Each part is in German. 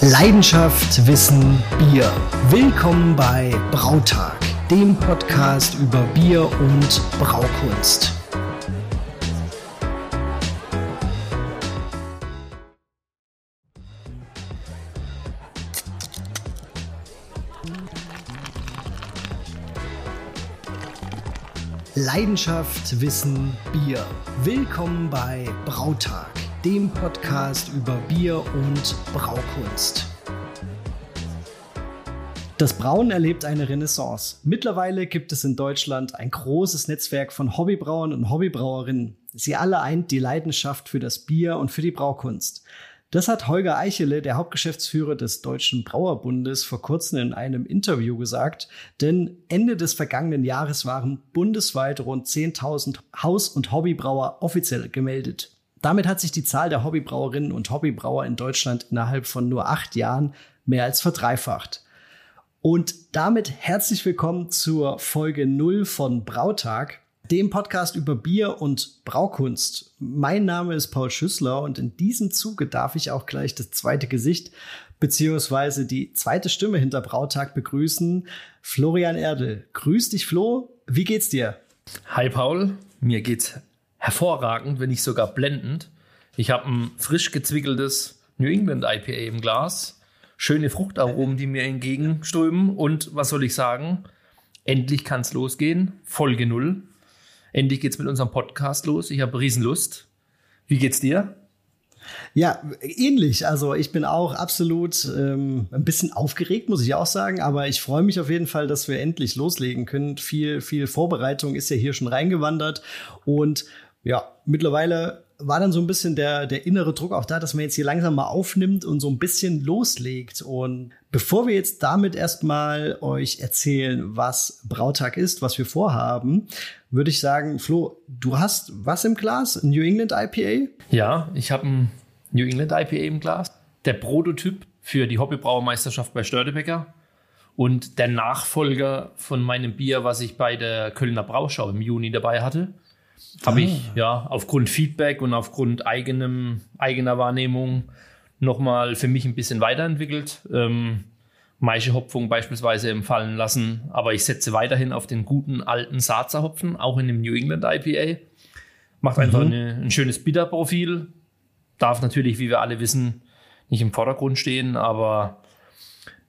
Leidenschaft, Wissen, Bier. Willkommen bei Brautag, dem Podcast über Bier und Braukunst. Leidenschaft, Wissen, Bier. Willkommen bei Brautag, dem Podcast über Bier und Braukunst. Das Brauen erlebt eine Renaissance. Mittlerweile gibt es in Deutschland ein großes Netzwerk von Hobbybrauern und Hobbybrauerinnen. Sie alle eint die Leidenschaft für das Bier und für die Braukunst. Das hat Holger Eichele, der Hauptgeschäftsführer des Deutschen Brauerbundes, vor kurzem in einem Interview gesagt. Denn Ende des vergangenen Jahres waren bundesweit rund 10.000 Haus- und Hobbybrauer offiziell gemeldet. Damit hat sich die Zahl der Hobbybrauerinnen und Hobbybrauer in Deutschland innerhalb von nur acht Jahren mehr als verdreifacht. Und damit herzlich willkommen zur Folge 0 von Brautag dem Podcast über Bier und Braukunst. Mein Name ist Paul Schüssler und in diesem Zuge darf ich auch gleich das zweite Gesicht beziehungsweise die zweite Stimme hinter Brautag begrüßen. Florian Erdel. Grüß dich, Flo. Wie geht's dir? Hi, Paul. Mir geht's hervorragend, wenn nicht sogar blendend. Ich habe ein frisch gezwickeltes New England IPA im Glas. Schöne Fruchtaromen, die mir entgegenströmen. Und was soll ich sagen? Endlich kann's losgehen. Folge null. Endlich geht's mit unserem Podcast los. Ich habe Riesenlust. Wie geht's dir? Ja, ähnlich. Also ich bin auch absolut ähm, ein bisschen aufgeregt, muss ich auch sagen. Aber ich freue mich auf jeden Fall, dass wir endlich loslegen können. Viel, viel Vorbereitung ist ja hier schon reingewandert. Und ja, mittlerweile war dann so ein bisschen der, der innere Druck auch da, dass man jetzt hier langsam mal aufnimmt und so ein bisschen loslegt. Und bevor wir jetzt damit erstmal euch erzählen, was Brautag ist, was wir vorhaben, würde ich sagen, Flo, du hast was im Glas? New England IPA? Ja, ich habe ein New England IPA im Glas. Der Prototyp für die Hobbybrauermeisterschaft bei Störtebecker und der Nachfolger von meinem Bier, was ich bei der Kölner Brauschau im Juni dabei hatte. Habe ah. ich ja aufgrund Feedback und aufgrund eigenem, eigener Wahrnehmung nochmal für mich ein bisschen weiterentwickelt. Ähm, Maischehopfung beispielsweise empfallen lassen, aber ich setze weiterhin auf den guten alten Saatzer-Hopfen, auch in dem New England IPA. Macht mhm. einfach eine, ein schönes Bitterprofil. Darf natürlich, wie wir alle wissen, nicht im Vordergrund stehen, aber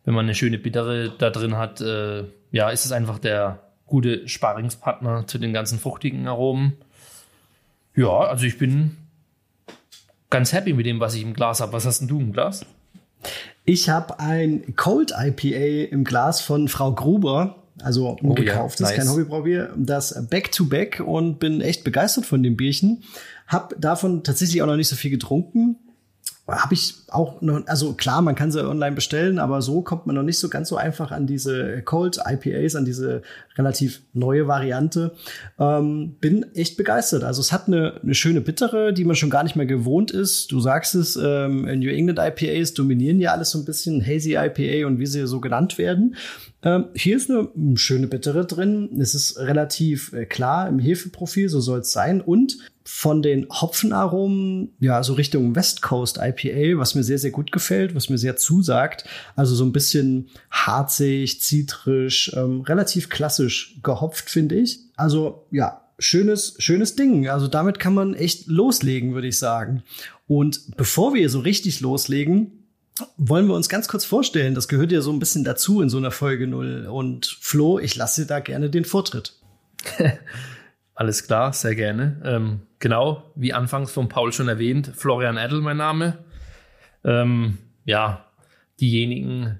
wenn man eine schöne Bittere da drin hat, äh, ja, ist es einfach der gute Sparingspartner zu den ganzen fruchtigen Aromen. Ja, also ich bin ganz happy mit dem, was ich im Glas habe. Was hast denn du im Glas? Ich habe ein Cold IPA im Glas von Frau Gruber. Also oh, gekauft, ja, nice. ist kein Hobbybraubier. Das Back-to-Back -back und bin echt begeistert von dem Bierchen. Hab davon tatsächlich auch noch nicht so viel getrunken habe ich auch noch, also klar, man kann sie online bestellen, aber so kommt man noch nicht so ganz so einfach an diese Cold IPAs, an diese relativ neue Variante. Ähm, bin echt begeistert. Also es hat eine, eine schöne Bittere, die man schon gar nicht mehr gewohnt ist. Du sagst es, ähm, New England IPAs dominieren ja alles so ein bisschen Hazy IPA und wie sie so genannt werden. Ähm, hier ist eine schöne Bittere drin. Es ist relativ äh, klar im Hefeprofil, so soll es sein. Und von den Hopfenaromen, ja, so Richtung West Coast IPA, was mir sehr, sehr gut gefällt, was mir sehr zusagt. Also so ein bisschen harzig, zitrisch, ähm, relativ klassisch gehopft, finde ich. Also ja, schönes, schönes Ding. Also damit kann man echt loslegen, würde ich sagen. Und bevor wir so richtig loslegen, wollen wir uns ganz kurz vorstellen. Das gehört ja so ein bisschen dazu in so einer Folge null. Und Flo, ich lasse da gerne den Vortritt. Alles klar, sehr gerne. Ähm, genau, wie anfangs von Paul schon erwähnt, Florian Edel mein Name. Ähm, ja, diejenigen,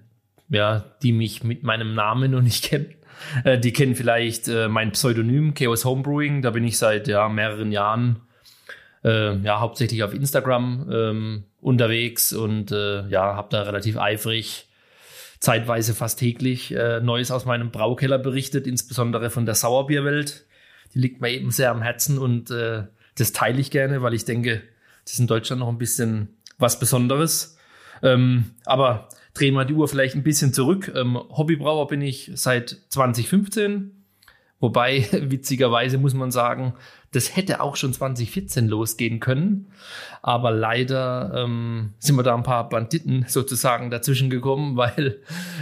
ja, die mich mit meinem Namen noch nicht kennen, äh, die kennen vielleicht äh, mein Pseudonym Chaos Homebrewing. Da bin ich seit ja, mehreren Jahren äh, ja, hauptsächlich auf Instagram ähm, unterwegs und äh, ja, habe da relativ eifrig zeitweise fast täglich äh, Neues aus meinem Braukeller berichtet, insbesondere von der Sauerbierwelt die liegt mir eben sehr am Herzen und äh, das teile ich gerne, weil ich denke, das ist in Deutschland noch ein bisschen was Besonderes. Ähm, aber drehen wir die Uhr vielleicht ein bisschen zurück. Ähm, Hobbybrauer bin ich seit 2015. Wobei, witzigerweise muss man sagen, das hätte auch schon 2014 losgehen können. Aber leider ähm, sind wir da ein paar Banditen sozusagen dazwischen gekommen, weil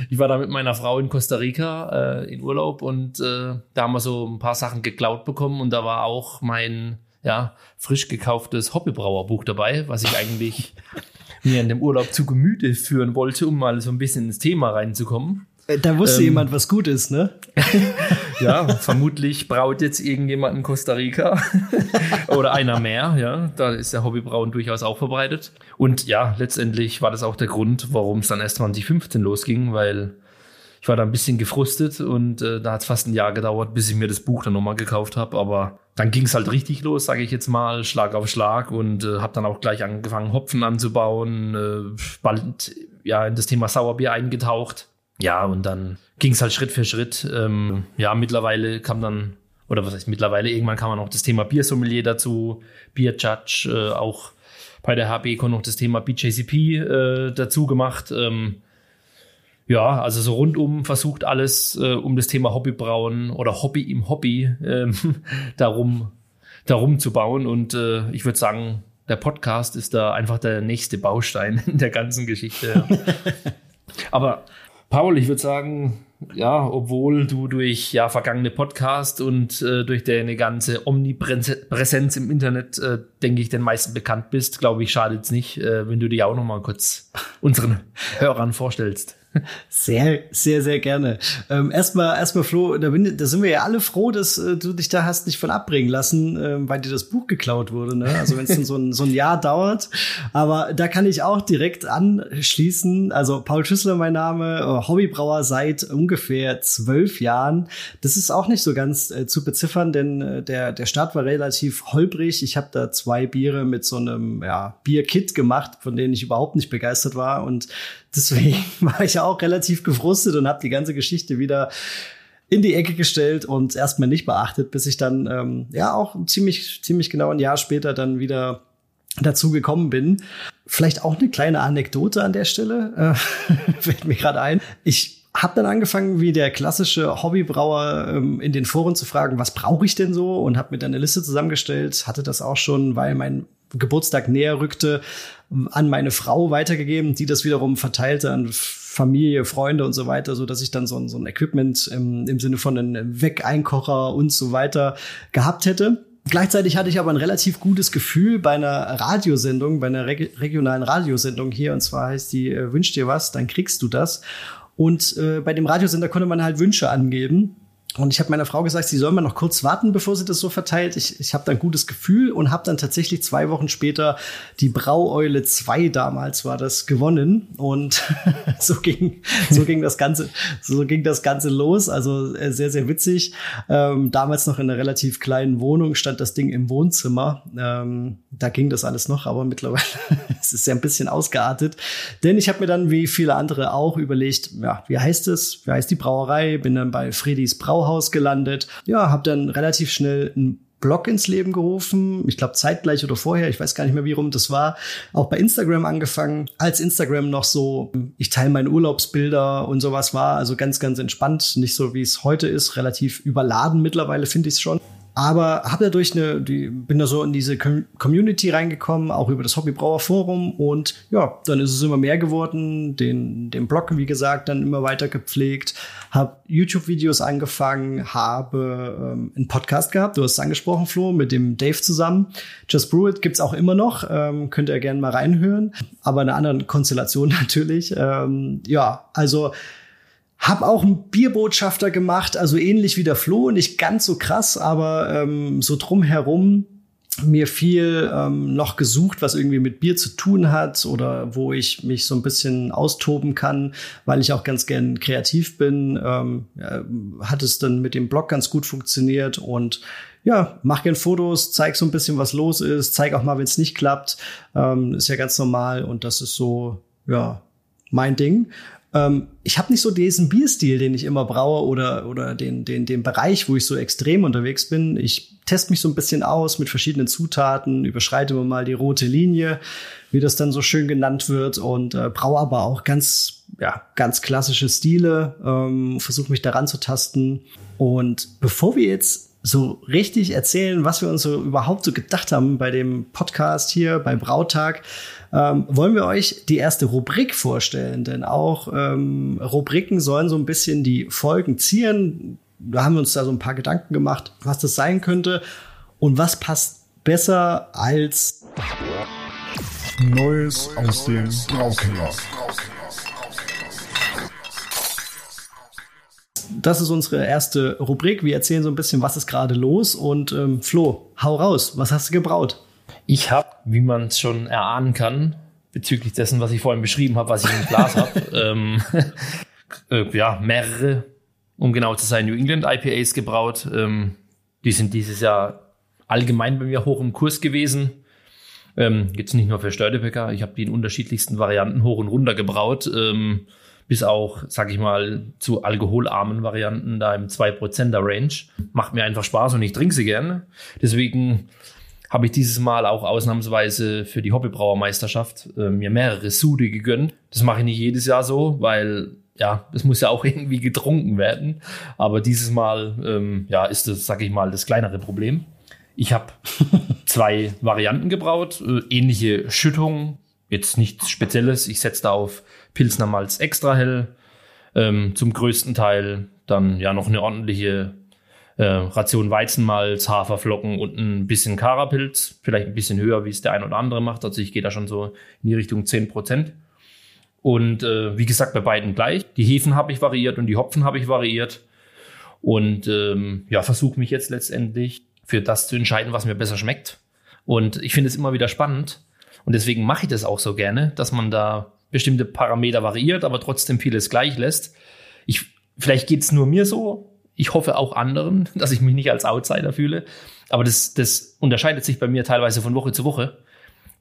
ich war da mit meiner Frau in Costa Rica äh, in Urlaub und äh, da haben wir so ein paar Sachen geklaut bekommen und da war auch mein ja, frisch gekauftes Hobbybrauerbuch dabei, was ich eigentlich mir in dem Urlaub zu Gemüte führen wollte, um mal so ein bisschen ins Thema reinzukommen. Äh, da wusste ähm, jemand, was gut ist, ne? ja, vermutlich braut jetzt irgendjemand in Costa Rica oder einer mehr, ja. Da ist der Hobbybrauen durchaus auch verbreitet. Und ja, letztendlich war das auch der Grund, warum es dann erst 2015 losging, weil ich war da ein bisschen gefrustet und äh, da hat es fast ein Jahr gedauert, bis ich mir das Buch dann nochmal gekauft habe. Aber dann ging es halt richtig los, sage ich jetzt mal, Schlag auf Schlag und äh, habe dann auch gleich angefangen, Hopfen anzubauen, äh, bald ja in das Thema Sauerbier eingetaucht ja, und dann ging es halt Schritt für Schritt. Ähm, ja, mittlerweile kam dann, oder was heißt mittlerweile, irgendwann kam man auch das Thema Biersommelier dazu, Bierjudge, äh, auch bei der HB noch das Thema BJCP äh, dazu gemacht. Ähm, ja, also so rundum versucht alles äh, um das Thema Hobbybrauen oder Hobby im Hobby ähm, darum, darum zu bauen. Und äh, ich würde sagen, der Podcast ist da einfach der nächste Baustein in der ganzen Geschichte. Aber Paul, ich würde sagen, ja, obwohl du durch ja vergangene Podcast und äh, durch deine ganze Omnipräsenz im Internet, äh, denke ich, den meisten bekannt bist, glaube ich, schadet es nicht, äh, wenn du dich auch noch mal kurz unseren Hörern vorstellst. Sehr, sehr, sehr gerne. Ähm, erstmal, erstmal Flo, da, bin, da sind wir ja alle froh, dass äh, du dich da hast nicht von abbringen lassen, äh, weil dir das Buch geklaut wurde. Ne? Also wenn es dann so ein, so ein Jahr dauert. Aber da kann ich auch direkt anschließen. Also Paul Schüssler, mein Name, äh, Hobbybrauer seit ungefähr zwölf Jahren. Das ist auch nicht so ganz äh, zu beziffern, denn äh, der, der Start war relativ holprig. Ich habe da zwei Biere mit so einem ja, Bierkit gemacht, von denen ich überhaupt nicht begeistert war. Und Deswegen war ich auch relativ gefrustet und habe die ganze Geschichte wieder in die Ecke gestellt und erstmal nicht beachtet, bis ich dann ähm, ja auch ziemlich ziemlich genau ein Jahr später dann wieder dazu gekommen bin. Vielleicht auch eine kleine Anekdote an der Stelle, äh, fällt mir gerade ein. Ich habe dann angefangen, wie der klassische Hobbybrauer ähm, in den Foren zu fragen, was brauche ich denn so? Und habe mir dann eine Liste zusammengestellt, hatte das auch schon, weil mein Geburtstag näher rückte, an meine Frau weitergegeben, die das wiederum verteilte an Familie, Freunde und so weiter, so dass ich dann so ein, so ein Equipment im, im Sinne von einem Wegeinkocher und so weiter gehabt hätte. Gleichzeitig hatte ich aber ein relativ gutes Gefühl bei einer Radiosendung, bei einer reg regionalen Radiosendung hier, und zwar heißt die äh, Wünsch dir was, dann kriegst du das. Und äh, bei dem Radiosender konnte man halt Wünsche angeben. Und ich habe meiner Frau gesagt, sie soll mal noch kurz warten, bevor sie das so verteilt. Ich, ich habe da ein gutes Gefühl und habe dann tatsächlich zwei Wochen später die Braueule 2 damals war das gewonnen. Und so ging, so ging das Ganze, so ging das Ganze los. Also äh, sehr, sehr witzig. Ähm, damals noch in einer relativ kleinen Wohnung stand das Ding im Wohnzimmer. Ähm, da ging das alles noch, aber mittlerweile es ist ja ein bisschen ausgeartet. Denn ich habe mir dann, wie viele andere auch, überlegt, ja, wie heißt es? Wie heißt die Brauerei? Bin dann bei Fredis Brau Brauhaus gelandet. Ja, habe dann relativ schnell ein Blog ins Leben gerufen. Ich glaube zeitgleich oder vorher, ich weiß gar nicht mehr, wie rum das war. Auch bei Instagram angefangen, als Instagram noch so, ich teile meine Urlaubsbilder und sowas war. Also ganz, ganz entspannt, nicht so wie es heute ist, relativ überladen mittlerweile finde ich es schon. Aber habe dadurch eine, die, bin da so in diese Community reingekommen, auch über das Hobbybrauer Forum und ja, dann ist es immer mehr geworden, den, den Blog, wie gesagt, dann immer weiter gepflegt, habe YouTube-Videos angefangen, habe ähm, einen Podcast gehabt, du hast es angesprochen, Flo, mit dem Dave zusammen. Just Brew It gibt's auch immer noch, ähm, könnt ihr gerne mal reinhören, aber in einer anderen Konstellation natürlich. Ähm, ja, also hab auch einen Bierbotschafter gemacht, also ähnlich wie der Flo, nicht ganz so krass, aber ähm, so drumherum mir viel ähm, noch gesucht, was irgendwie mit Bier zu tun hat oder wo ich mich so ein bisschen austoben kann, weil ich auch ganz gern kreativ bin. Ähm, ja, hat es dann mit dem Blog ganz gut funktioniert und ja, mach gern Fotos, zeig so ein bisschen, was los ist, zeig auch mal, wenn es nicht klappt. Ähm, ist ja ganz normal und das ist so, ja, mein Ding. Ähm, ich habe nicht so diesen Bierstil, den ich immer braue oder, oder den, den, den Bereich, wo ich so extrem unterwegs bin. Ich teste mich so ein bisschen aus mit verschiedenen Zutaten, überschreite immer mal die rote Linie, wie das dann so schön genannt wird und äh, braue aber auch ganz ja, ganz klassische Stile, ähm, versuche mich daran zu tasten. Und bevor wir jetzt so richtig erzählen, was wir uns so überhaupt so gedacht haben bei dem Podcast hier, bei Brautag, ähm, wollen wir euch die erste Rubrik vorstellen. Denn auch ähm, Rubriken sollen so ein bisschen die Folgen zieren. Da haben wir uns da so ein paar Gedanken gemacht, was das sein könnte und was passt besser als Neues aus dem Braukeller. Das ist unsere erste Rubrik. Wir erzählen so ein bisschen, was ist gerade los. Und ähm, Flo, hau raus. Was hast du gebraut? Ich habe, wie man es schon erahnen kann, bezüglich dessen, was ich vorhin beschrieben habe, was ich im Glas habe, ähm, äh, ja, mehrere, um genau zu sein, New England IPAs gebraut. Ähm, die sind dieses Jahr allgemein bei mir hoch im Kurs gewesen. Ähm, jetzt nicht nur für Störtebäcker. Ich habe die in unterschiedlichsten Varianten hoch und runter gebraut. Ähm, bis auch, sag ich mal, zu alkoholarmen Varianten da im 2%er Range. Macht mir einfach Spaß und ich trinke sie gerne. Deswegen habe ich dieses Mal auch ausnahmsweise für die Hobbybrauermeisterschaft äh, mir mehrere Sude gegönnt. Das mache ich nicht jedes Jahr so, weil ja, es muss ja auch irgendwie getrunken werden. Aber dieses Mal ähm, ja, ist das, sag ich mal, das kleinere Problem. Ich habe zwei Varianten gebraut, äh, ähnliche Schüttungen, jetzt nichts Spezielles. Ich setze da auf Pilsner Malz extra hell. Ähm, zum größten Teil dann ja noch eine ordentliche äh, Ration Weizenmalz, Haferflocken und ein bisschen Karapilz. Vielleicht ein bisschen höher, wie es der ein oder andere macht. Also ich gehe da schon so in die Richtung 10%. Und äh, wie gesagt, bei beiden gleich. Die Hefen habe ich variiert und die Hopfen habe ich variiert. Und ähm, ja, versuche mich jetzt letztendlich für das zu entscheiden, was mir besser schmeckt. Und ich finde es immer wieder spannend. Und deswegen mache ich das auch so gerne, dass man da bestimmte Parameter variiert, aber trotzdem vieles gleich lässt. Ich, vielleicht geht's nur mir so. Ich hoffe auch anderen, dass ich mich nicht als Outsider fühle. Aber das, das unterscheidet sich bei mir teilweise von Woche zu Woche,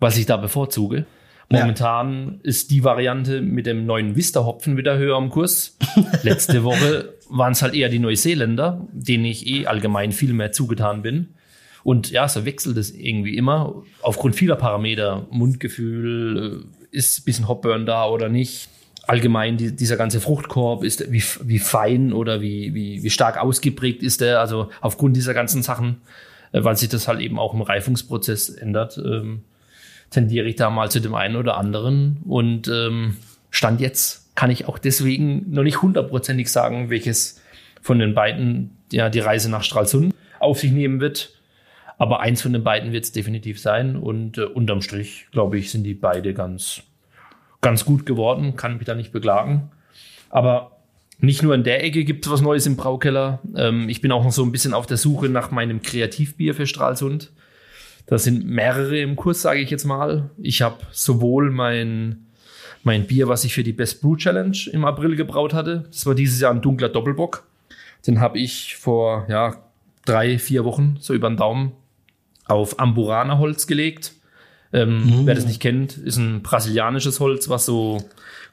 was ich da bevorzuge. Momentan ja. ist die Variante mit dem neuen Vista-Hopfen wieder höher am Kurs. Letzte Woche waren es halt eher die Neuseeländer, denen ich eh allgemein viel mehr zugetan bin. Und ja, so wechselt es irgendwie immer aufgrund vieler Parameter. Mundgefühl, ist ein bisschen Hopburn da oder nicht. Allgemein die, dieser ganze Fruchtkorb ist wie, wie fein oder wie, wie, wie stark ausgeprägt ist der. Also aufgrund dieser ganzen Sachen, äh, weil sich das halt eben auch im Reifungsprozess ändert, ähm, tendiere ich da mal zu dem einen oder anderen. Und ähm, Stand jetzt kann ich auch deswegen noch nicht hundertprozentig sagen, welches von den beiden ja die Reise nach Stralsund auf sich nehmen wird. Aber eins von den beiden wird es definitiv sein. Und äh, unterm Strich, glaube ich, sind die beide ganz, ganz gut geworden. Kann mich da nicht beklagen. Aber nicht nur in der Ecke gibt es was Neues im Braukeller. Ähm, ich bin auch noch so ein bisschen auf der Suche nach meinem Kreativbier für Stralsund. Da sind mehrere im Kurs, sage ich jetzt mal. Ich habe sowohl mein, mein Bier, was ich für die Best Brew Challenge im April gebraut hatte. Das war dieses Jahr ein dunkler Doppelbock. Den habe ich vor ja, drei, vier Wochen so über den Daumen auf Amburana Holz gelegt. Ähm, mhm. Wer das nicht kennt, ist ein brasilianisches Holz, was so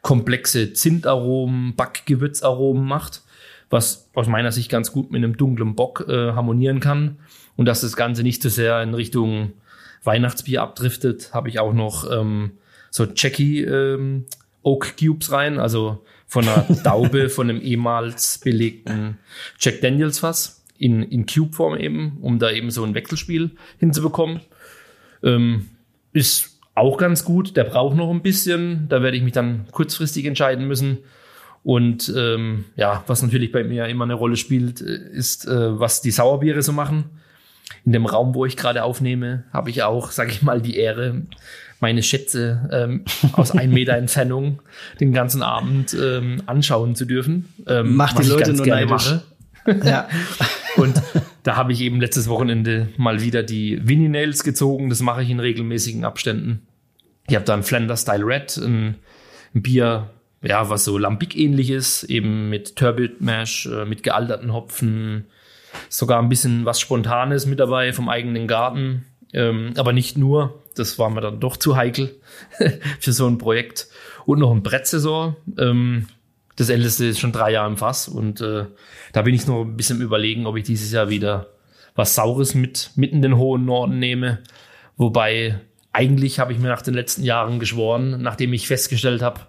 komplexe Zintaromen, Backgewürzaromen macht, was aus meiner Sicht ganz gut mit einem dunklen Bock äh, harmonieren kann. Und dass das Ganze nicht zu so sehr in Richtung Weihnachtsbier abdriftet, habe ich auch noch ähm, so Jackie ähm, Oak Cubes rein, also von einer Daube von einem ehemals belegten Jack Daniels Fass in, in Cube-Form eben, um da eben so ein Wechselspiel hinzubekommen. Ähm, ist auch ganz gut. Der braucht noch ein bisschen. Da werde ich mich dann kurzfristig entscheiden müssen. Und ähm, ja, was natürlich bei mir immer eine Rolle spielt, äh, ist, äh, was die Sauerbiere so machen. In dem Raum, wo ich gerade aufnehme, habe ich auch, sage ich mal, die Ehre, meine Schätze ähm, aus einem Meter Entfernung den ganzen Abend ähm, anschauen zu dürfen. Ähm, Macht die Leute nur neidisch. Mache. Ja. Und da habe ich eben letztes Wochenende mal wieder die Winnie Nails gezogen. Das mache ich in regelmäßigen Abständen. Ich habe da ein Flanders Style Red, ein, ein Bier, ja, was so Lambic ähnlich ist, eben mit Turbid Mash, äh, mit gealterten Hopfen, sogar ein bisschen was Spontanes mit dabei vom eigenen Garten. Ähm, aber nicht nur, das war mir dann doch zu heikel für so ein Projekt. Und noch ein Brettsaison. Ähm, das älteste ist schon drei Jahre im Fass und äh, da bin ich noch ein bisschen überlegen, ob ich dieses Jahr wieder was Saures mit mitten in den hohen Norden nehme. Wobei eigentlich habe ich mir nach den letzten Jahren geschworen, nachdem ich festgestellt habe,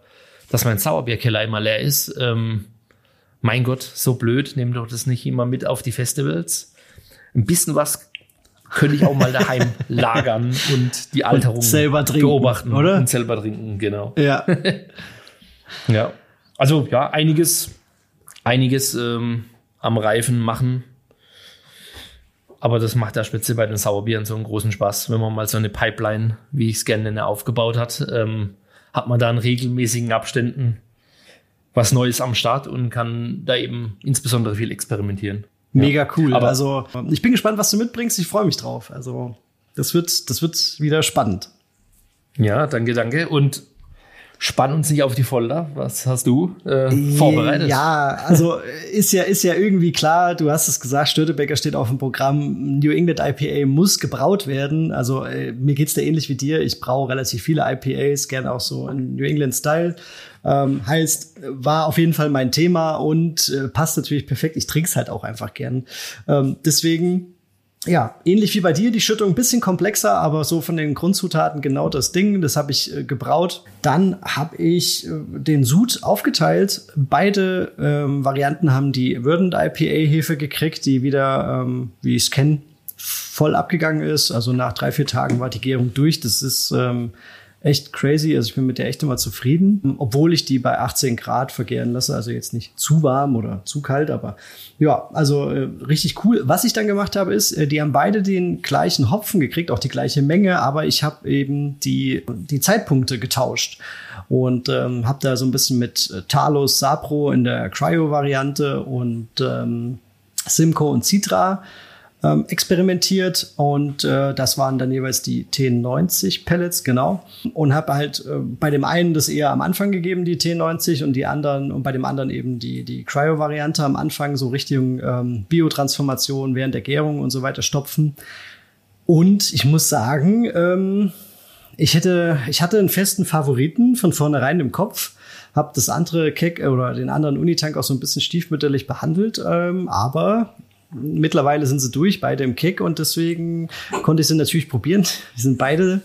dass mein Sauerbierkeller immer leer ist. Ähm, mein Gott, so blöd, nehmt doch das nicht immer mit auf die Festivals. Ein bisschen was könnte ich auch mal daheim lagern und die Alterung und selber trinken, beobachten oder? Und selber trinken, genau. Ja. ja. Also ja, einiges, einiges ähm, am Reifen machen. Aber das macht ja speziell bei den Sauerbieren so einen großen Spaß, wenn man mal so eine Pipeline, wie ich es gerne nenne, aufgebaut hat. Ähm, hat man da in regelmäßigen Abständen was Neues am Start und kann da eben insbesondere viel experimentieren. Mega cool. Aber- also ich bin gespannt, was du mitbringst. Ich freue mich drauf. Also das wird, das wird wieder spannend. Ja, danke, danke. Und spann uns nicht auf die Folter. Was hast du äh, vorbereitet? Ja, also äh, ist ja, ist ja irgendwie klar, du hast es gesagt, Störtebecker steht auf dem Programm, New England IPA muss gebraut werden. Also äh, mir geht's da ähnlich wie dir. Ich braue relativ viele IPAs, gerne auch so in New England Style. Ähm, heißt, war auf jeden Fall mein Thema und äh, passt natürlich perfekt. Ich trink's halt auch einfach gern. Ähm, deswegen ja, ähnlich wie bei dir, die Schüttung ein bisschen komplexer, aber so von den Grundzutaten genau das Ding. Das habe ich äh, gebraut. Dann habe ich äh, den Sud aufgeteilt. Beide ähm, Varianten haben die Verdant IPA-Hefe gekriegt, die wieder, ähm, wie ich es kenne, voll abgegangen ist. Also nach drei, vier Tagen war die Gärung durch. Das ist ähm, echt crazy. Also ich bin mit der echt immer zufrieden, obwohl ich die bei 18 Grad vergären lasse. Also jetzt nicht zu warm oder zu kalt, aber ja, also äh, richtig cool. Was ich dann gemacht habe, ist, äh, die haben beide den gleichen Hopfen gekriegt, auch die gleiche Menge, aber ich habe eben die, die Zeitpunkte getauscht und ähm, habe da so ein bisschen mit äh, Talos Sapro in der Cryo-Variante und ähm, Simcoe und Citra ähm, experimentiert und äh, das waren dann jeweils die T90 Pellets, genau. Und habe halt äh, bei dem einen das eher am Anfang gegeben, die T90 und die anderen und bei dem anderen eben die, die Cryo-Variante am Anfang, so Richtung ähm, Biotransformation während der Gärung und so weiter stopfen. Und ich muss sagen, ähm, ich hätte, ich hatte einen festen Favoriten von vornherein im Kopf, habe das andere Keck oder den anderen Unitank auch so ein bisschen stiefmütterlich behandelt, ähm, aber mittlerweile sind sie durch, beide im Kick und deswegen konnte ich sie natürlich probieren. Die sind beide,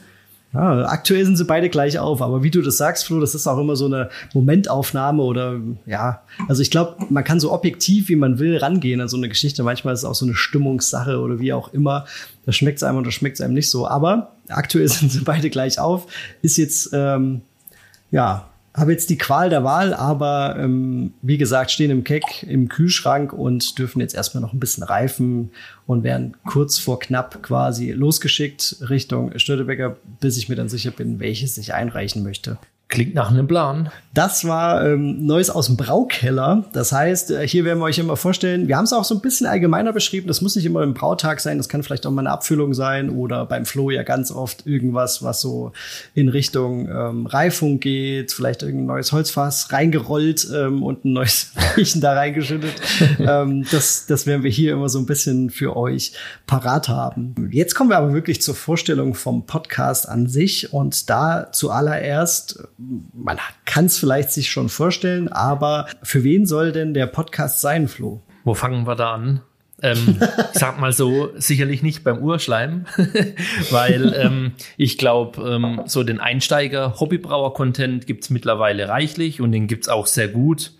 ja, aktuell sind sie beide gleich auf, aber wie du das sagst, Flo, das ist auch immer so eine Momentaufnahme oder ja, also ich glaube, man kann so objektiv, wie man will, rangehen an so eine Geschichte. Manchmal ist es auch so eine Stimmungssache oder wie auch immer. Da schmeckt es einem oder schmeckt es einem nicht so. Aber aktuell sind sie beide gleich auf. Ist jetzt, ähm, ja, habe jetzt die Qual der Wahl, aber ähm, wie gesagt, stehen im Keck im Kühlschrank und dürfen jetzt erstmal noch ein bisschen reifen und werden kurz vor knapp quasi losgeschickt Richtung Störtebecker, bis ich mir dann sicher bin, welches ich einreichen möchte. Klingt nach einem Plan. Das war ähm, Neues aus dem Braukeller. Das heißt, äh, hier werden wir euch immer vorstellen, wir haben es auch so ein bisschen allgemeiner beschrieben. Das muss nicht immer im Brautag sein, das kann vielleicht auch mal eine Abfüllung sein oder beim Flo ja ganz oft irgendwas, was so in Richtung ähm, Reifung geht, vielleicht irgendein neues Holzfass reingerollt ähm, und ein neues Weichen da reingeschüttet. ähm, das, das werden wir hier immer so ein bisschen für euch parat haben. Jetzt kommen wir aber wirklich zur Vorstellung vom Podcast an sich und da zuallererst man kann es vielleicht sich schon vorstellen, aber für wen soll denn der Podcast sein, Flo? Wo fangen wir da an? ähm, ich sag mal so, sicherlich nicht beim Urschleim, weil ähm, ich glaube, ähm, so den Einsteiger-Hobbybrauer-Content gibt's mittlerweile reichlich und den gibt's auch sehr gut.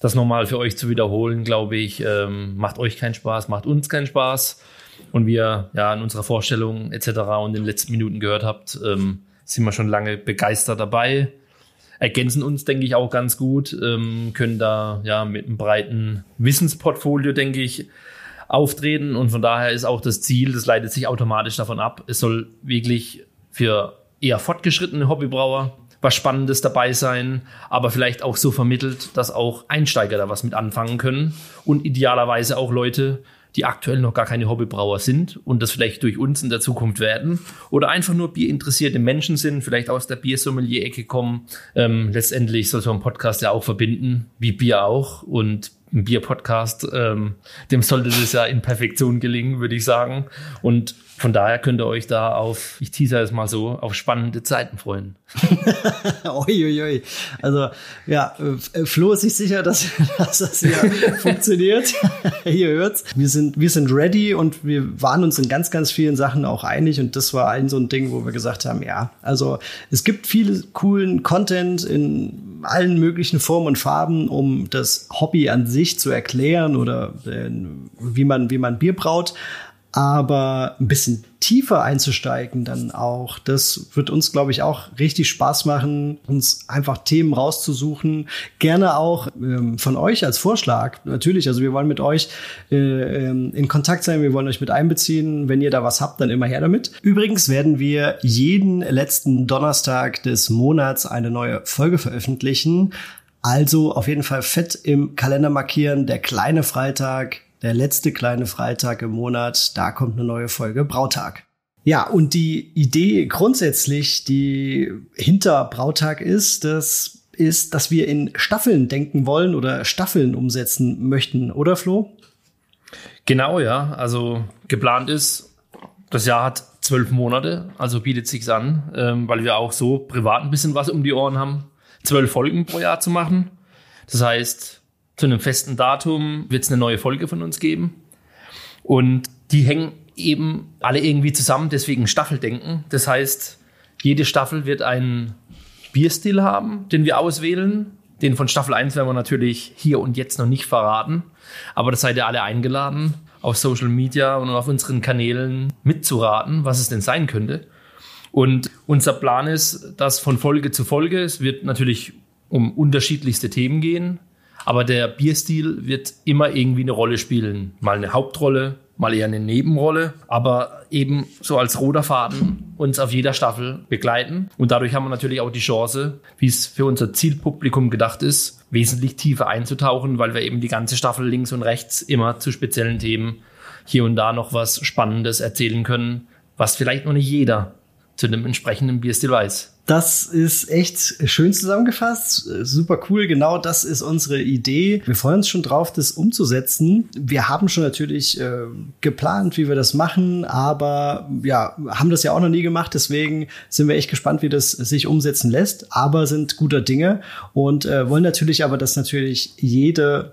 Das nochmal für euch zu wiederholen, glaube ich, ähm, macht euch keinen Spaß, macht uns keinen Spaß. Und wir ja in unserer Vorstellung etc. und in den letzten Minuten gehört habt, ähm, sind wir schon lange begeistert dabei. Ergänzen uns, denke ich, auch ganz gut, ähm, können da ja mit einem breiten Wissensportfolio, denke ich, auftreten. Und von daher ist auch das Ziel, das leitet sich automatisch davon ab, es soll wirklich für eher fortgeschrittene Hobbybrauer was Spannendes dabei sein, aber vielleicht auch so vermittelt, dass auch Einsteiger da was mit anfangen können und idealerweise auch Leute, die aktuell noch gar keine Hobbybrauer sind und das vielleicht durch uns in der Zukunft werden oder einfach nur bierinteressierte Menschen sind, vielleicht aus der Biersommelier-Ecke kommen. Ähm, letztendlich soll so ein Podcast ja auch verbinden, wie Bier auch und ein Bier-Podcast, ähm, dem sollte das ja in Perfektion gelingen, würde ich sagen. Und von daher könnt ihr euch da auf, ich teaser es mal so, auf spannende Zeiten freuen. Uiuiui. Also ja, äh, Flo ist sich sicher, dass, dass das hier funktioniert. Ihr hört's. Wir sind, wir sind ready und wir waren uns in ganz, ganz vielen Sachen auch einig und das war ein so ein Ding, wo wir gesagt haben, ja, also es gibt viel coolen Content in allen möglichen Formen und Farben, um das Hobby an sich zu erklären oder äh, wie man, wie man Bier braut aber ein bisschen tiefer einzusteigen dann auch. Das wird uns, glaube ich, auch richtig Spaß machen, uns einfach Themen rauszusuchen. Gerne auch ähm, von euch als Vorschlag. Natürlich, also wir wollen mit euch äh, ähm, in Kontakt sein, wir wollen euch mit einbeziehen. Wenn ihr da was habt, dann immer her damit. Übrigens werden wir jeden letzten Donnerstag des Monats eine neue Folge veröffentlichen. Also auf jeden Fall fett im Kalender markieren. Der kleine Freitag der letzte kleine Freitag im Monat, da kommt eine neue Folge Brautag. Ja, und die Idee grundsätzlich, die hinter Brautag ist, das ist, dass wir in Staffeln denken wollen oder Staffeln umsetzen möchten, oder Flo? Genau, ja. Also geplant ist, das Jahr hat zwölf Monate, also bietet sich's an, ähm, weil wir auch so privat ein bisschen was um die Ohren haben, zwölf Folgen pro Jahr zu machen. Das heißt, zu einem festen Datum wird es eine neue Folge von uns geben. Und die hängen eben alle irgendwie zusammen, deswegen Staffeldenken. Das heißt, jede Staffel wird einen Bierstil haben, den wir auswählen. Den von Staffel 1 werden wir natürlich hier und jetzt noch nicht verraten. Aber das seid ihr alle eingeladen, auf Social Media und auf unseren Kanälen mitzuraten, was es denn sein könnte. Und unser Plan ist, dass von Folge zu Folge, es wird natürlich um unterschiedlichste Themen gehen, aber der Bierstil wird immer irgendwie eine Rolle spielen. Mal eine Hauptrolle, mal eher eine Nebenrolle, aber eben so als roter Faden uns auf jeder Staffel begleiten. Und dadurch haben wir natürlich auch die Chance, wie es für unser Zielpublikum gedacht ist, wesentlich tiefer einzutauchen, weil wir eben die ganze Staffel links und rechts immer zu speziellen Themen hier und da noch was Spannendes erzählen können, was vielleicht noch nicht jeder zu einem entsprechenden Bierstil weiß. Das ist echt schön zusammengefasst. Super cool. Genau das ist unsere Idee. Wir freuen uns schon drauf, das umzusetzen. Wir haben schon natürlich äh, geplant, wie wir das machen, aber ja, haben das ja auch noch nie gemacht. Deswegen sind wir echt gespannt, wie das sich umsetzen lässt, aber sind guter Dinge und äh, wollen natürlich aber, dass natürlich jede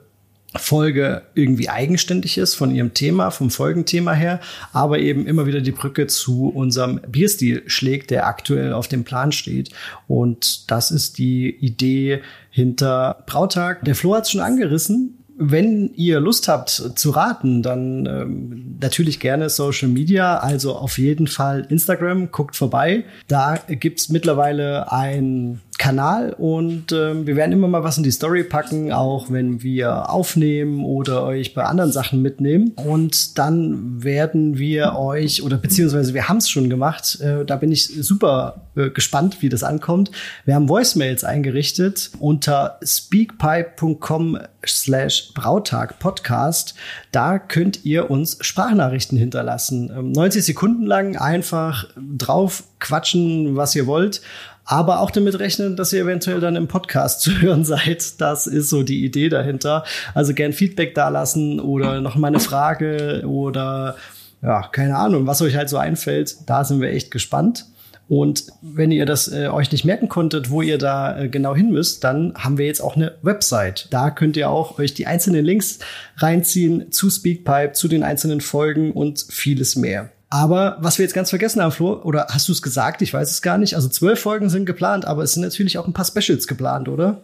Folge irgendwie eigenständig ist von ihrem Thema, vom Folgenthema her, aber eben immer wieder die Brücke zu unserem Bierstil schlägt, der aktuell auf dem Plan steht. Und das ist die Idee hinter Brautag. Der Flo hat es schon angerissen wenn ihr Lust habt zu raten, dann ähm, natürlich gerne Social Media, also auf jeden Fall Instagram, guckt vorbei. Da gibt's mittlerweile ein Kanal und äh, wir werden immer mal was in die Story packen, auch wenn wir aufnehmen oder euch bei anderen Sachen mitnehmen. Und dann werden wir euch, oder beziehungsweise wir haben es schon gemacht, äh, da bin ich super äh, gespannt, wie das ankommt. Wir haben Voicemails eingerichtet unter speakpipe.com slash Brautag Podcast. Da könnt ihr uns Sprachnachrichten hinterlassen. 90 ähm, Sekunden lang einfach drauf quatschen, was ihr wollt aber auch damit rechnen, dass ihr eventuell dann im Podcast zu hören seid. Das ist so die Idee dahinter. Also gern Feedback dalassen oder noch mal eine Frage oder ja, keine Ahnung, was euch halt so einfällt. Da sind wir echt gespannt. Und wenn ihr das äh, euch nicht merken konntet, wo ihr da äh, genau hin müsst, dann haben wir jetzt auch eine Website. Da könnt ihr auch euch die einzelnen Links reinziehen zu Speakpipe, zu den einzelnen Folgen und vieles mehr. Aber was wir jetzt ganz vergessen haben, Flo, oder hast du es gesagt? Ich weiß es gar nicht. Also zwölf Folgen sind geplant, aber es sind natürlich auch ein paar Specials geplant, oder?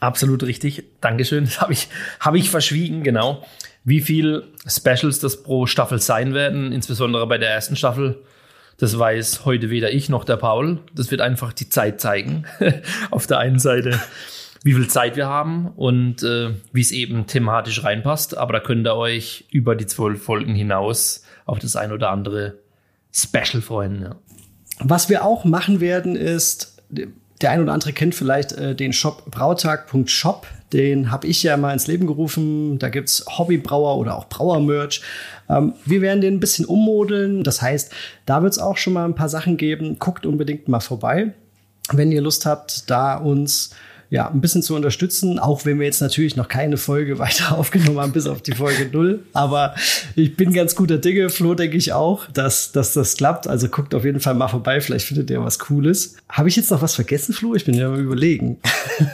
Absolut richtig. Dankeschön. Das habe ich, hab ich verschwiegen, genau. Wie viel Specials das pro Staffel sein werden, insbesondere bei der ersten Staffel, das weiß heute weder ich noch der Paul. Das wird einfach die Zeit zeigen. Auf der einen Seite, wie viel Zeit wir haben und äh, wie es eben thematisch reinpasst. Aber da könnt ihr euch über die zwölf Folgen hinaus auf das ein oder andere Special freuen. Ja. Was wir auch machen werden, ist, der ein oder andere kennt vielleicht äh, den Shop brautag.shop. Den habe ich ja mal ins Leben gerufen. Da gibt's Hobbybrauer oder auch Brauermerch. Ähm, wir werden den ein bisschen ummodeln. Das heißt, da wird's auch schon mal ein paar Sachen geben. Guckt unbedingt mal vorbei, wenn ihr Lust habt, da uns ja, ein bisschen zu unterstützen, auch wenn wir jetzt natürlich noch keine Folge weiter aufgenommen haben, bis auf die Folge null. Aber ich bin ganz guter Dinge, Flo denke ich auch, dass, dass das klappt. Also guckt auf jeden Fall mal vorbei, vielleicht findet ihr was Cooles. Habe ich jetzt noch was vergessen, Flo? Ich bin ja mal überlegen.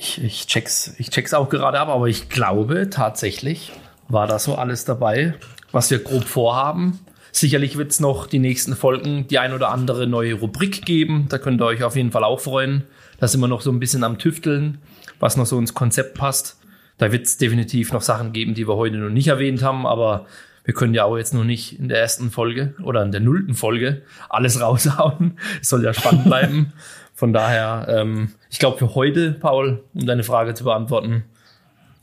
Ich, ich, check's, ich check's auch gerade ab, aber ich glaube tatsächlich war da so alles dabei, was wir grob vorhaben. Sicherlich wird es noch die nächsten Folgen die ein oder andere neue Rubrik geben. Da könnt ihr euch auf jeden Fall auch freuen. Da sind wir noch so ein bisschen am Tüfteln, was noch so ins Konzept passt. Da wird es definitiv noch Sachen geben, die wir heute noch nicht erwähnt haben, aber wir können ja auch jetzt noch nicht in der ersten Folge oder in der nullten Folge alles raushauen. Es soll ja spannend bleiben. Von daher, ähm, ich glaube für heute, Paul, um deine Frage zu beantworten,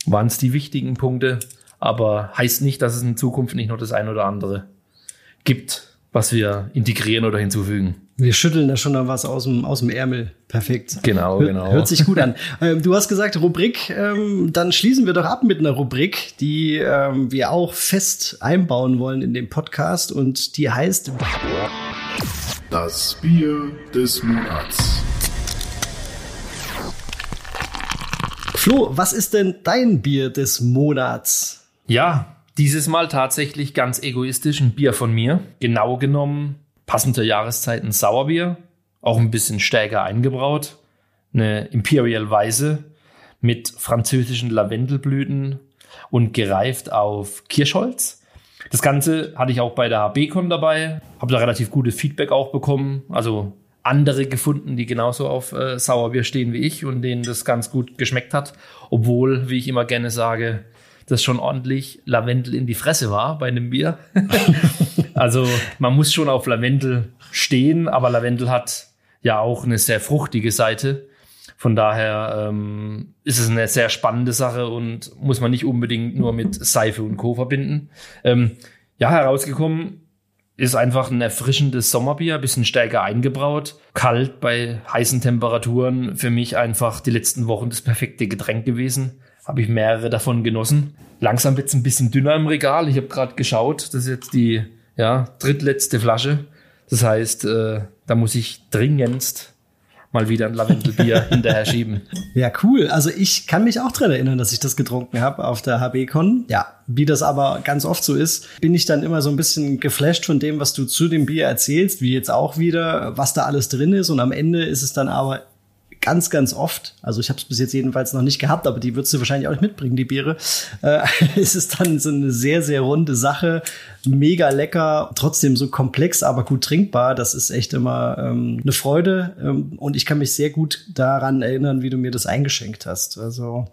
waren es die wichtigen Punkte. Aber heißt nicht, dass es in Zukunft nicht noch das ein oder andere gibt, was wir integrieren oder hinzufügen. Wir schütteln da schon noch was aus dem, aus dem Ärmel. Perfekt. Genau, genau. Hört sich gut an. Ähm, du hast gesagt Rubrik, ähm, dann schließen wir doch ab mit einer Rubrik, die ähm, wir auch fest einbauen wollen in den Podcast und die heißt Das Bier des Monats. Flo, was ist denn dein Bier des Monats? Ja, dieses Mal tatsächlich ganz egoistisch ein Bier von mir. Genau genommen passend zur Jahreszeit ein Sauerbier, auch ein bisschen stärker eingebraut. Eine Imperial Weise mit französischen Lavendelblüten und gereift auf Kirschholz. Das Ganze hatte ich auch bei der HB-Con dabei, habe da relativ gutes Feedback auch bekommen. Also andere gefunden, die genauso auf äh, Sauerbier stehen wie ich und denen das ganz gut geschmeckt hat. Obwohl, wie ich immer gerne sage, das schon ordentlich Lavendel in die Fresse war bei einem Bier. also man muss schon auf Lavendel stehen, aber Lavendel hat ja auch eine sehr fruchtige Seite. Von daher ähm, ist es eine sehr spannende Sache und muss man nicht unbedingt nur mit Seife und Co. verbinden. Ähm, ja, herausgekommen ist einfach ein erfrischendes Sommerbier, ein bisschen stärker eingebraut, kalt bei heißen Temperaturen. Für mich einfach die letzten Wochen das perfekte Getränk gewesen habe ich mehrere davon genossen. Langsam wird es ein bisschen dünner im Regal. Ich habe gerade geschaut, das ist jetzt die ja, drittletzte Flasche. Das heißt, äh, da muss ich dringendst mal wieder ein Lavendelbier hinterher schieben. Ja, cool. Also ich kann mich auch dran erinnern, dass ich das getrunken habe auf der HB-Con. Ja, wie das aber ganz oft so ist, bin ich dann immer so ein bisschen geflasht von dem, was du zu dem Bier erzählst, wie jetzt auch wieder, was da alles drin ist. Und am Ende ist es dann aber ganz, ganz oft, also ich habe es bis jetzt jedenfalls noch nicht gehabt, aber die würdest du wahrscheinlich auch nicht mitbringen, die Biere, äh, ist es dann so eine sehr, sehr runde Sache, mega lecker, trotzdem so komplex, aber gut trinkbar. Das ist echt immer ähm, eine Freude ähm, und ich kann mich sehr gut daran erinnern, wie du mir das eingeschenkt hast. Also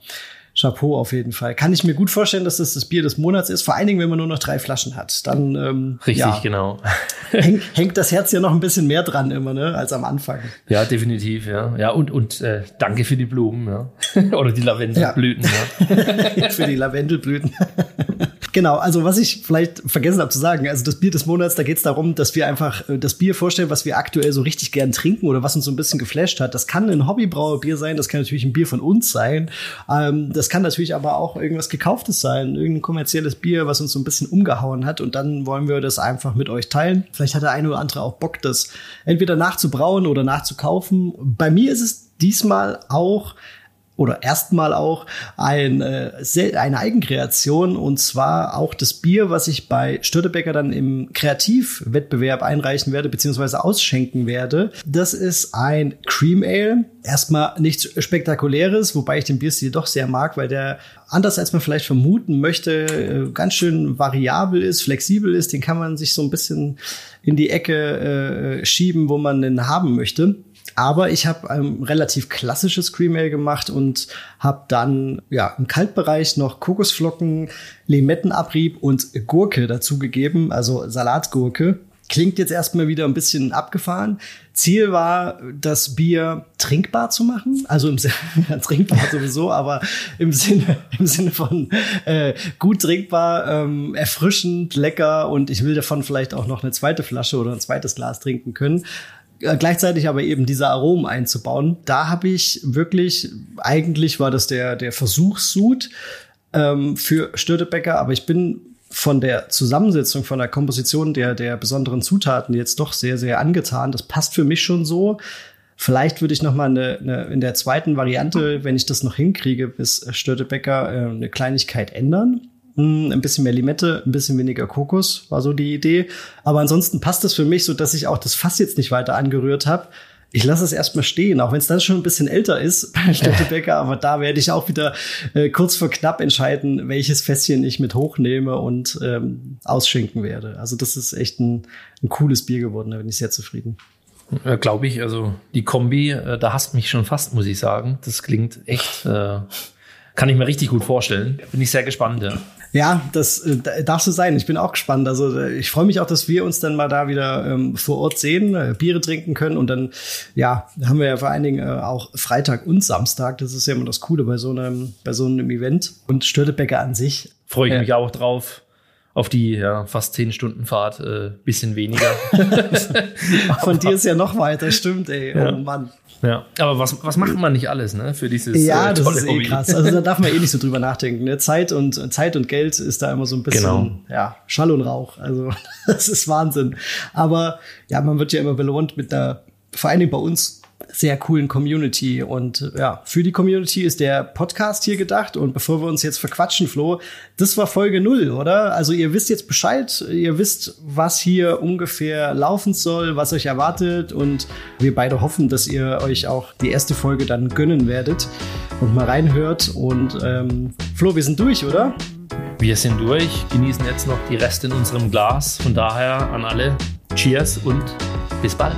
Chapeau auf jeden Fall. Kann ich mir gut vorstellen, dass das das Bier des Monats ist. Vor allen Dingen, wenn man nur noch drei Flaschen hat. Dann ähm, richtig ja, genau. hängt, hängt das Herz ja noch ein bisschen mehr dran immer, ne, als am Anfang. Ja, definitiv. Ja, ja und und äh, danke für die Blumen, ja, oder die Lavendelblüten. Ja. ja. für die Lavendelblüten. Genau, also was ich vielleicht vergessen habe zu sagen, also das Bier des Monats, da geht es darum, dass wir einfach äh, das Bier vorstellen, was wir aktuell so richtig gern trinken oder was uns so ein bisschen geflasht hat. Das kann ein Hobbybrauerbier sein, das kann natürlich ein Bier von uns sein. Ähm, das kann natürlich aber auch irgendwas gekauftes sein, irgendein kommerzielles Bier, was uns so ein bisschen umgehauen hat. Und dann wollen wir das einfach mit euch teilen. Vielleicht hat der eine oder andere auch Bock, das entweder nachzubrauen oder nachzukaufen. Bei mir ist es diesmal auch oder erstmal auch ein, äh, eine Eigenkreation und zwar auch das Bier, was ich bei Störtebecker dann im Kreativwettbewerb einreichen werde beziehungsweise ausschenken werde. Das ist ein Cream Ale. Erstmal nichts Spektakuläres, wobei ich den Bierstil doch sehr mag, weil der anders als man vielleicht vermuten möchte, äh, ganz schön variabel ist, flexibel ist. Den kann man sich so ein bisschen in die Ecke äh, schieben, wo man den haben möchte. Aber ich habe ein relativ klassisches Cream Ale gemacht und habe dann ja im Kaltbereich noch Kokosflocken, Limettenabrieb und Gurke dazugegeben, also Salatgurke. Klingt jetzt erstmal wieder ein bisschen abgefahren. Ziel war, das Bier trinkbar zu machen. Also im Sinne, trinkbar sowieso, aber im Sinne, im Sinne von äh, gut trinkbar, ähm, erfrischend, lecker und ich will davon vielleicht auch noch eine zweite Flasche oder ein zweites Glas trinken können. Äh, gleichzeitig aber eben diese Aromen einzubauen. Da habe ich wirklich, eigentlich war das der, der Versuchssud ähm, für Störtebecker, aber ich bin von der Zusammensetzung, von der Komposition der, der besonderen Zutaten jetzt doch sehr, sehr angetan. Das passt für mich schon so. Vielleicht würde ich noch mal eine, eine, in der zweiten Variante, wenn ich das noch hinkriege, bis Störtebecker äh, eine Kleinigkeit ändern. Hm, ein bisschen mehr Limette, ein bisschen weniger Kokos, war so die Idee. Aber ansonsten passt das für mich so, dass ich auch das Fass jetzt nicht weiter angerührt habe. ich lasse es erstmal stehen, auch wenn es dann schon ein bisschen älter ist bei Städtebecker, aber da werde ich auch wieder äh, kurz vor knapp entscheiden, welches Fässchen ich mit hochnehme und ähm, ausschenken werde. Also das ist echt ein, ein cooles Bier geworden, da bin ich sehr zufrieden. Ja, Glaube ich, also die Kombi, äh, da hasst mich schon fast, muss ich sagen. Das klingt echt, äh, kann ich mir richtig gut vorstellen. Bin ich sehr gespannt. Ja. Ja, das äh, darf so sein. Ich bin auch gespannt. Also äh, ich freue mich auch, dass wir uns dann mal da wieder ähm, vor Ort sehen, äh, Biere trinken können und dann, ja, haben wir ja vor allen Dingen äh, auch Freitag und Samstag. Das ist ja immer das Coole bei so einem, bei so einem Event. Und Störtebäcker an sich. Freue ich äh, mich auch drauf auf die ja, fast zehn Stunden Fahrt äh, bisschen weniger. Von dir ist ja noch weiter, stimmt, ey. Ja. Oh Mann. Ja, aber was, was macht man nicht alles, ne, für dieses Ja, äh, das ist eh krass. Also da darf man eh nicht so drüber nachdenken. Ne? Zeit und Zeit und Geld ist da immer so ein bisschen genau. ja, Schall und Rauch. Also das ist Wahnsinn. Aber ja, man wird ja immer belohnt mit einer, vor allen Dingen bei uns sehr coolen Community. Und ja, für die Community ist der Podcast hier gedacht. Und bevor wir uns jetzt verquatschen, Flo, das war Folge null, oder? Also ihr wisst jetzt Bescheid, ihr wisst, was hier ungefähr laufen soll, was euch erwartet. Und wir beide hoffen, dass ihr euch auch die erste Folge dann gönnen werdet und mal reinhört. Und ähm, Flo, wir sind durch, oder? Wir sind durch, genießen jetzt noch die Reste in unserem Glas. Von daher an alle, Cheers und bis bald.